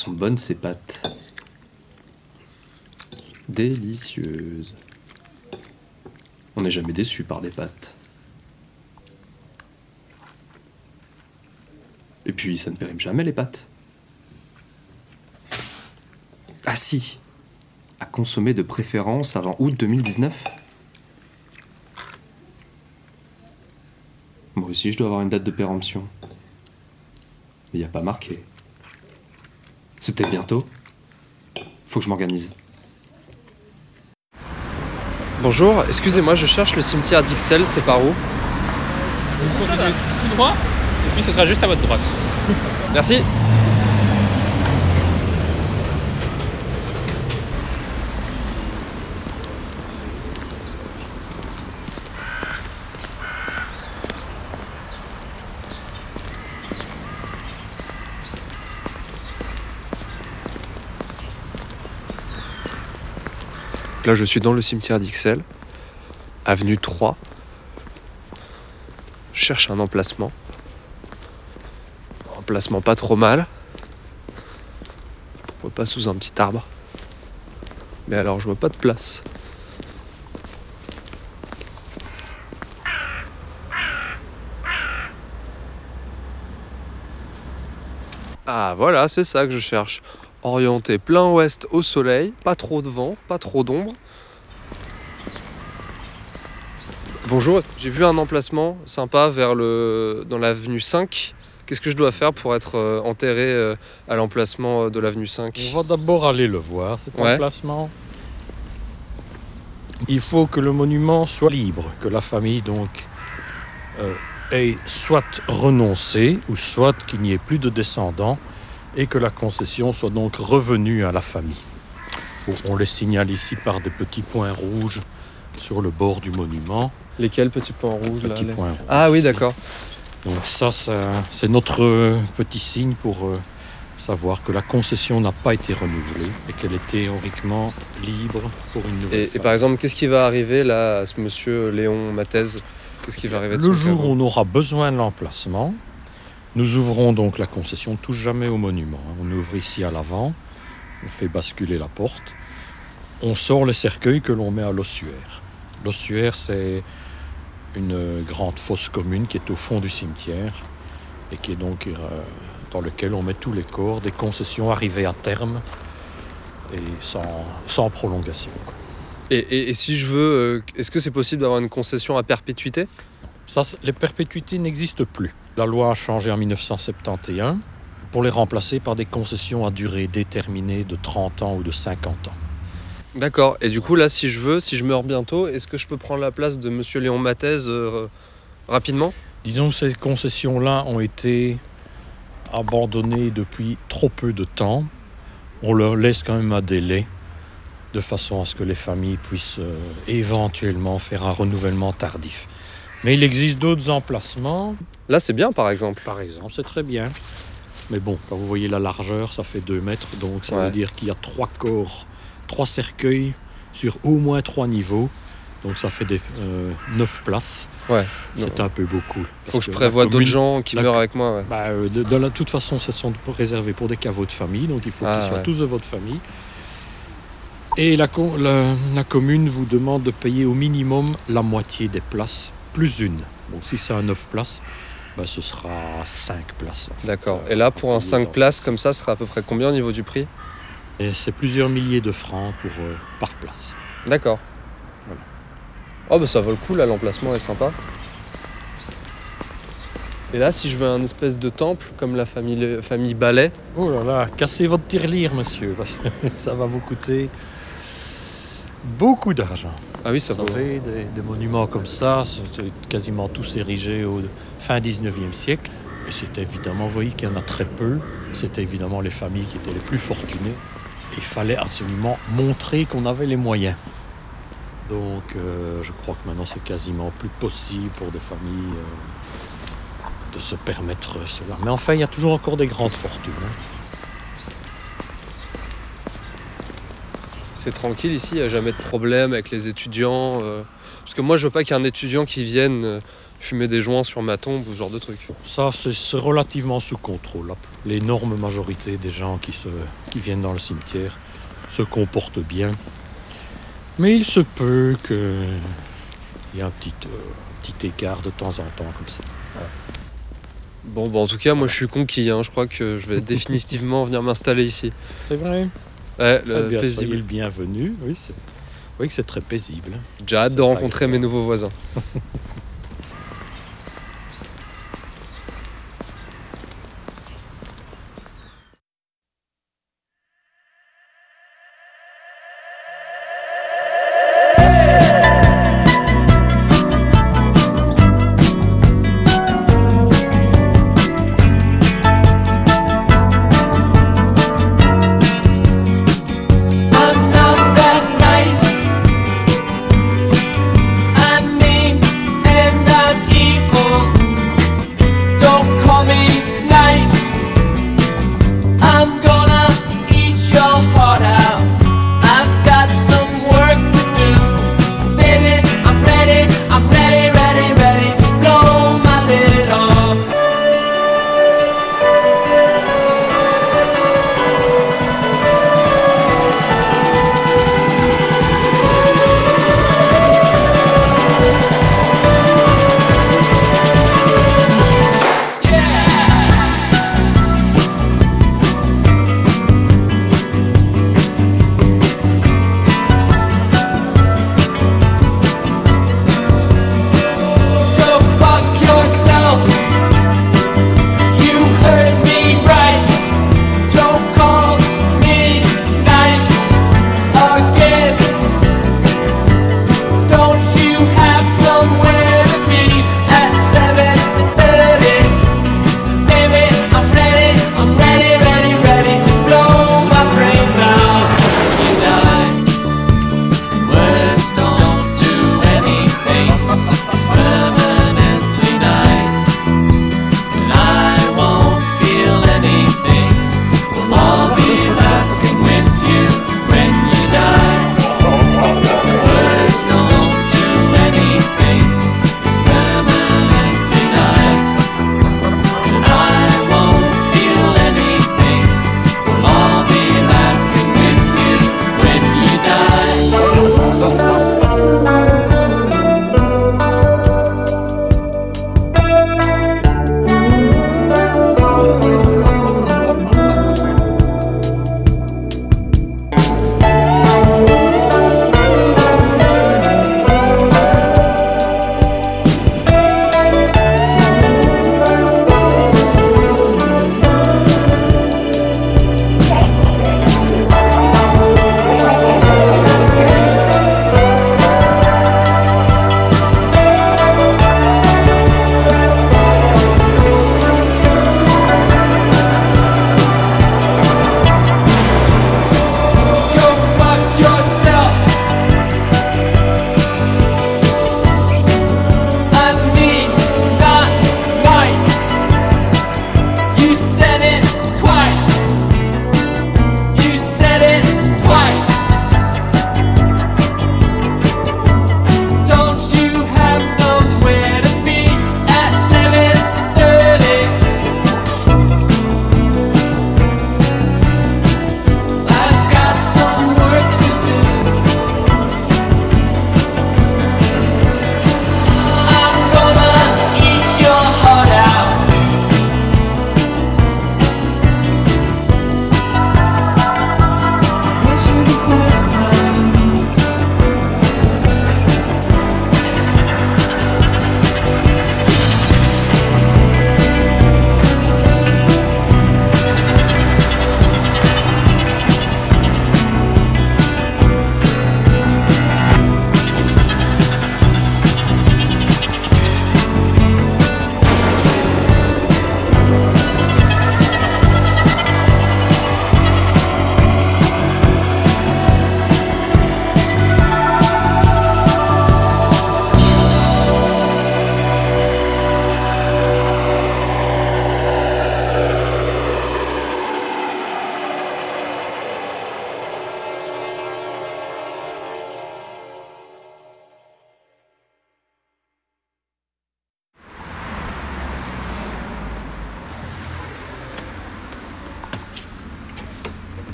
Sont bonnes ces pâtes. Délicieuses. On n'est jamais déçu par des pâtes. Et puis ça ne périme jamais les pâtes. Ah si À consommer de préférence avant août 2019 Moi aussi je dois avoir une date de péremption. Mais il n'y a pas marqué. C'est peut-être bientôt. Faut que je m'organise. Bonjour, excusez-moi, je cherche le cimetière d'Ixelles, c'est par où? Vous continuez tout droit, et puis ce sera juste à votre droite. Merci. Là, je suis dans le cimetière d'Ixelles, avenue 3. Je cherche un emplacement. Emplacement pas trop mal. Pourquoi pas sous un petit arbre Mais alors, je vois pas de place. Ah voilà, c'est ça que je cherche. Orienté plein ouest au soleil, pas trop de vent, pas trop d'ombre. Bonjour, j'ai vu un emplacement sympa vers le dans l'avenue 5. Qu'est-ce que je dois faire pour être euh, enterré euh, à l'emplacement euh, de l'avenue 5 On va d'abord aller le voir, cet Ouais. emplacement. Il faut que le monument soit libre, que la famille donc euh, ait soit renoncé ou soit qu'il n'y ait plus de descendants et que la concession soit donc revenue à la famille. Bon, on les signale ici par des petits points rouges sur le bord du monument. Lesquels petits points rouges là Petits les- points rouges. Ah oui, d'accord. Donc ça, ça- c'est notre euh, petit signe pour euh, savoir que la concession n'a pas été renouvelée et qu'elle est théoriquement libre pour une nouvelle Et, et par exemple, qu'est-ce qui va arriver là à ce monsieur Léon Mathès Qu'est-ce qui va arriver de Le jour où on aura besoin de l'emplacement, nous ouvrons donc la concession, on touche jamais au monument. hein. On ouvre ici à l'avant, on fait basculer la porte, on sort les cercueils que l'on met à l'ossuaire. L'ossuaire, c'est une grande fosse commune qui est au fond du cimetière et qui est donc euh, dans lequel on met tous les corps des concessions arrivées à terme et sans, sans prolongation. quoi. Et, et- et si je veux, euh, est-ce que c'est possible d'avoir une concession à perpétuité? Ça, les perpétuités n'existent plus. La loi a changé en 1971 pour les remplacer par des concessions à durée déterminée de 30 ans ou de 50 ans. D'accord. Et du coup, là, si je veux, si je meurs bientôt, est-ce que je peux prendre la place de monsieur Léon Mathès euh, rapidement? Disons que ces concessions-là ont été abandonnées depuis trop peu de temps. On leur laisse quand même un délai de façon à ce que les familles puissent euh, éventuellement faire un renouvellement tardif. Mais il existe d'autres emplacements Là, c'est bien, par exemple. Par exemple, c'est très bien. Mais bon, quand vous voyez la largeur, ça fait 2 mètres, donc ça Ouais. veut dire qu'il y a trois corps, trois cercueils sur au moins trois niveaux. Donc ça fait des, 9 places. Ouais. C'est un peu beaucoup. Faut que je prévoie d'autres gens qui la- meurent avec moi. ouais. bah, euh, de, de la toute façon, ce sont réservés pour des caveaux de famille, donc il faut Ah, qu'ils soient ouais. tous de votre famille. Et la- la commune vous demande de payer au minimum la moitié des places, plus une. Donc si c'est un 9 places, bah, ce sera 5 places. D'accord. Et là, pour un Payer 5 dans places ce- comme ça, ce sera à peu près combien au niveau du prix? Et c'est plusieurs milliers de francs pour, euh, par place. D'accord. Voilà. Oh, bah ça vaut le coup, là, l'emplacement est sympa. Et là, si je veux un espèce de temple, comme la famille, famille Ballet, Oh là là, cassez votre tirelire, monsieur, parce que ça va vous coûter beaucoup d'argent. Ah oui, ça Vous savez, des, des monuments comme ça, c'était quasiment tous érigés au fin 19e siècle. Et c'est évidemment, vous voyez qu'il y en a très peu. C'était évidemment les familles qui étaient les plus fortunées. Il fallait absolument montrer qu'on avait les moyens. Donc euh, je crois que maintenant c'est quasiment plus possible pour des familles euh, de se permettre cela. Mais enfin, il y a toujours encore des grandes fortunes. hein. C'est tranquille ici, il n'y a jamais de problème avec les étudiants. euh, Parce que moi, je veux pas qu'il y ait un étudiant qui vienne euh, fumer des joints sur ma tombe ou ce genre de truc. Ça, c'est relativement sous contrôle. L'énorme majorité des gens qui, se, qui viennent dans le cimetière se comportent bien. Mais il se peut qu'il y ait un petit, euh, petit écart de temps en temps comme ça. Bon, bah en tout cas, moi je suis conquis. hein. Je crois que je vais définitivement venir m'installer ici. C'est vrai Ouais, le bien, paisible. soyez le bienvenu. Oui, c'est oui, très paisible. J'ai hâte de rencontrer agréable. mes nouveaux voisins.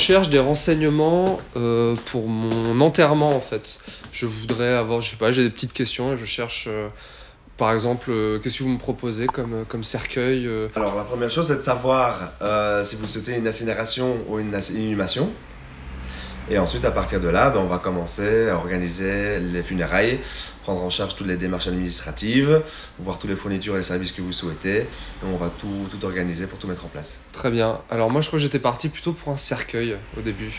cherche des renseignements euh, pour mon enterrement en fait. Je voudrais avoir, je sais pas, j'ai des petites questions et je cherche, euh, par exemple, euh, qu'est-ce que vous me proposez comme, comme cercueil Alors, la première chose, c'est de savoir si vous souhaitez une incinération ou une inhumation. Et ensuite, à partir de là, ben, on va commencer à organiser les funérailles, prendre en charge toutes les démarches administratives, voir toutes les fournitures et les services que vous souhaitez. Et on va tout, tout organiser pour tout mettre en place. Très bien. Alors moi je crois que j'étais parti plutôt pour un cercueil au début.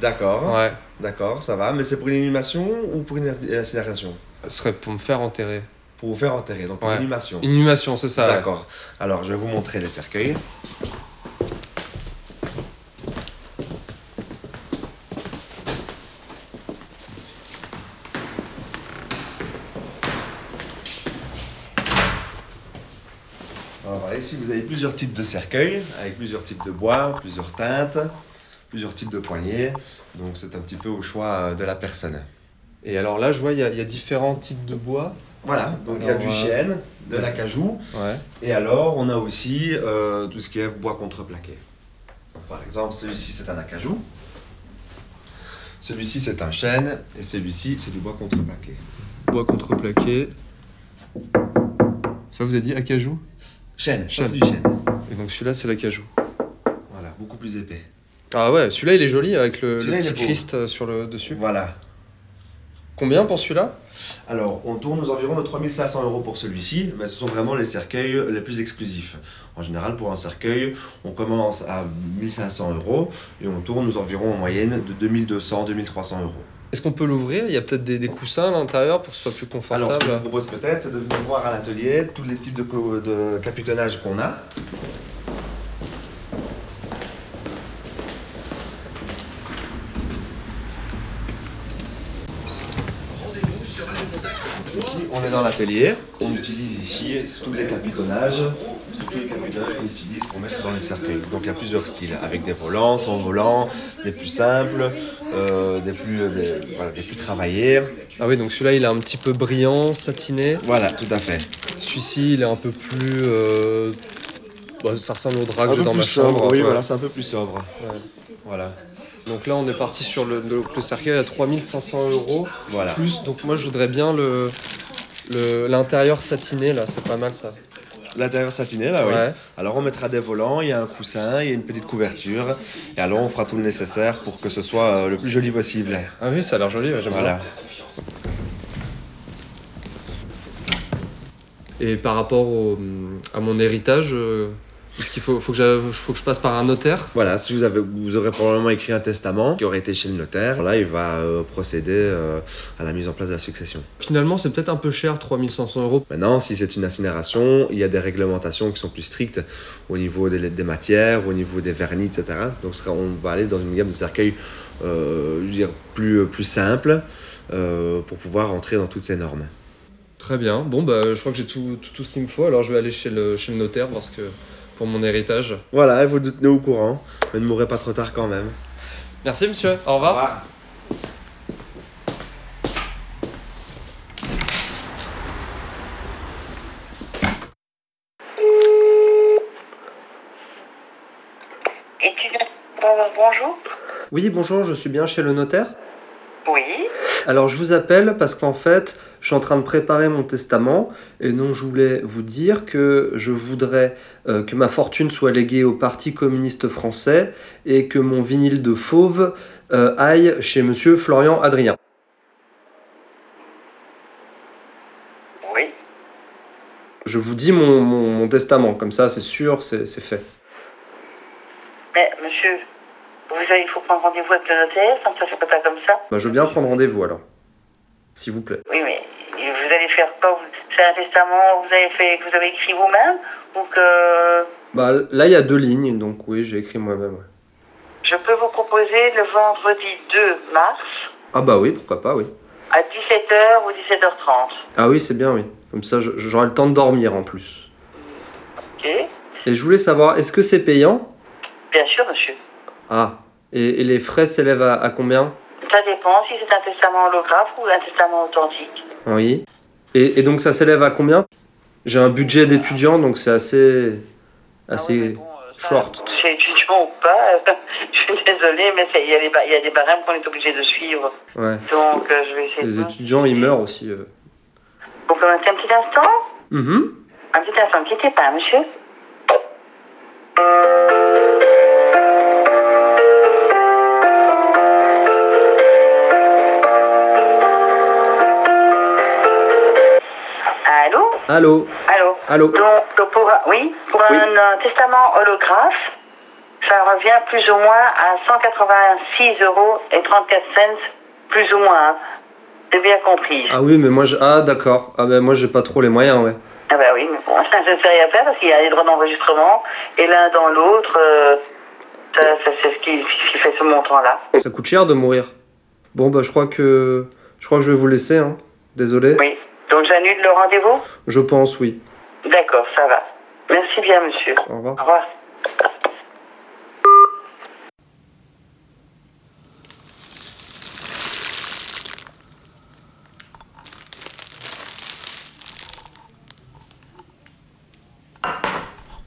D'accord, Ouais. d'accord, ça va. Mais c'est pour une inhumation ou pour une incinération? Ce serait pour me faire enterrer. Pour vous faire enterrer, donc Ouais. une inhumation. Inhumation, c'est ça. ouais. D'accord. Alors, je vais vous montrer les cercueils. Alors, voilà, ici, vous avez plusieurs types de cercueils, avec plusieurs types de bois, plusieurs teintes, plusieurs types de poignées. Donc, c'est un petit peu au choix euh, de la personne. Et alors là, je vois, il y, a- il y a différents types de bois. Voilà, donc il y a du euh, chêne, de l'acajou, Ouais. Et alors, on a aussi euh, tout ce qui est bois contreplaqué. Par exemple, celui-ci, c'est un acajou. Celui-ci, c'est un chêne. Et celui-ci, c'est du bois contreplaqué. Bois contreplaqué. Ça vous a dit acajou? Chêne, Chêne. c'est du chêne. Et donc celui-là, c'est l'acajou. Voilà, beaucoup plus épais. Ah ouais, celui-là, il est joli avec le, le petit. Christ euh, sur le dessus. Voilà. Combien pour celui-là? Alors, on tourne aux environs de 3500 euros pour celui-ci, mais ce sont vraiment les cercueils les plus exclusifs. En général, pour un cercueil, on commence à 1500 euros et on tourne aux environs en moyenne de 2200-2300 euros. Est-ce qu'on peut l'ouvrir? Il y a peut-être des, des coussins à l'intérieur pour que ce soit plus Alors, ce que je confortable. vous propose peut-être, c'est de venir voir à l'atelier tous les types de, de capitonnage qu'on a. Ici, on est dans l'atelier. On utilise ici tous les capitonnages, tous les capitonnages qu'on utilise pour mettre dans les cercueils. Donc, il y a plusieurs styles, avec des volants, sans volant, des plus simples, euh, des, plus, des, voilà, des plus travaillés. Ah oui, donc celui-là, il est un petit peu brillant, satiné. Voilà, tout à fait. Celui-ci, il est un peu plus. euh, bah, ça ressemble au drap que j'ai dans ma sobre, chambre. oui, voilà, c'est un peu plus sobre. Ouais. Voilà. Donc là, on est parti sur le, le, le cercueil à 3500 euros. Voilà. Plus, donc moi, je voudrais bien le le- l'intérieur satiné, là, c'est pas mal ça. L'intérieur satiné, bah oui. Ouais. Alors on mettra des volants, il y a un coussin, il y a une petite couverture. Et alors on fera tout le nécessaire pour que ce soit euh, le plus joli possible. Ah oui, ça a l'air joli, ouais, j'aime Voilà. bien. Et par rapport au- à mon héritage, euh, est-ce qu'il faut, faut, que j'a- faut que je passe par un notaire Voilà, si vous, avez, vous aurez probablement écrit un testament qui aurait été chez le notaire, là il va euh, procéder euh, à la mise en place de la succession. Finalement, c'est peut-être un peu cher, 3500 euros. Maintenant, si c'est une incinération, il y a des réglementations qui sont plus strictes au niveau des, des matières, au niveau des vernis, etc. Donc, on va aller dans une gamme de cercueils, euh, je veux dire, plus, plus simple pour pouvoir entrer dans toutes ces normes. Très bien. Bon, bah, je crois que j'ai tout, tout, tout ce qu'il me faut. Alors, je vais aller chez le, chez le notaire parce que pour mon héritage. Voilà, et vous nous tenez au courant, mais ne mourrez pas trop tard quand même. Merci, monsieur. Au revoir. Bon- bonjour. Oui, bonjour, je suis bien chez le notaire? Oui. Alors je vous appelle parce qu'en fait, je suis en train de préparer mon testament et donc je voulais vous dire que je voudrais euh, que ma fortune soit léguée au Parti communiste français et que mon vinyle de fauve euh, aille chez monsieur Florian Adrien. Oui. Je vous dis mon, mon- mon testament, comme ça c'est sûr, c'est c'est fait. Mais monsieur, avez, il faut prendre rendez-vous avec le notaire, ça ne se fait pas comme ça. Bah, je veux bien prendre rendez-vous alors, s'il vous plaît. Oui, mais vous allez faire quoi? C'est un testament que vous avez fait, que vous avez écrit vous-même ou que Bah, là il y a deux lignes, donc oui, j'ai écrit moi-même. ouais. je peux vous proposer le vendredi 2 mars Ah bah oui, pourquoi pas, oui. à 17h ou 17h30. Ah oui, c'est bien, oui. Comme ça, j'aurai le temps de dormir en plus. Ok Et je voulais savoir, est-ce que c'est payant? Bien sûr, monsieur. Ah, et, et les frais s'élèvent à, à combien? Ça dépend si c'est un testament holographe ou un testament authentique. Oui. Et, et donc ça s'élève à combien? J'ai un budget d'étudiant, donc c'est assez... Ah oui, assez... bon, euh, Short. C'est étudiant ou pas, je suis désolée, mais il y, a des ba- il y a des barèmes qu'on est obligé de suivre. Ouais. Donc, euh, je vais essayer Les de... étudiants, ils meurent aussi. euh. Vous m'arrêter un petit instant? Mhm. Un petit instant, ne quittez pas, monsieur. Allô Allô Allô Donc, donc pour, oui, pour Oui. un, testament holographe, ça revient plus ou moins à 186 euros et 34 cents, plus ou moins. hein. J'ai bien compris. Ah oui, mais moi, je... ah d'accord. Ah ben moi, j'ai pas trop les moyens, ouais. Ah bah oui, mais bon, ça ne sais rien faire parce qu'il y a les droits d'enregistrement et l'un dans l'autre, euh, ça, ça, c'est ce qui, fait ce montant-là. Ça coûte cher de mourir. Bon, bah je crois que je crois que je vais vous laisser. Hein. Désolé. Oui. Donc j'annule le rendez-vous Je pense, oui. D'accord, ça va. Merci bien, monsieur. Au revoir. Au revoir.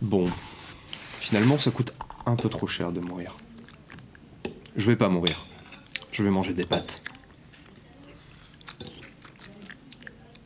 Bon, finalement, ça coûte un peu trop cher de mourir. Je vais pas mourir. Je vais manger des pâtes.